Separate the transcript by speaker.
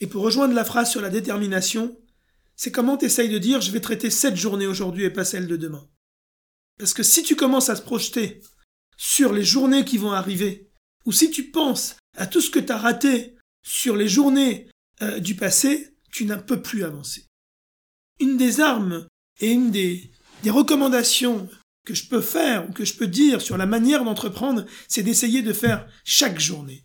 Speaker 1: Et pour rejoindre la phrase sur la détermination, c'est comment tu essayes de dire je vais traiter cette journée aujourd'hui et pas celle de demain. Parce que si tu commences à se projeter sur les journées qui vont arriver, ou si tu penses à tout ce que tu as raté sur les journées euh, du passé, tu n'as peux plus avancer. Une des armes et une des, des recommandations que je peux faire ou que je peux dire sur la manière d'entreprendre, c'est d'essayer de faire chaque journée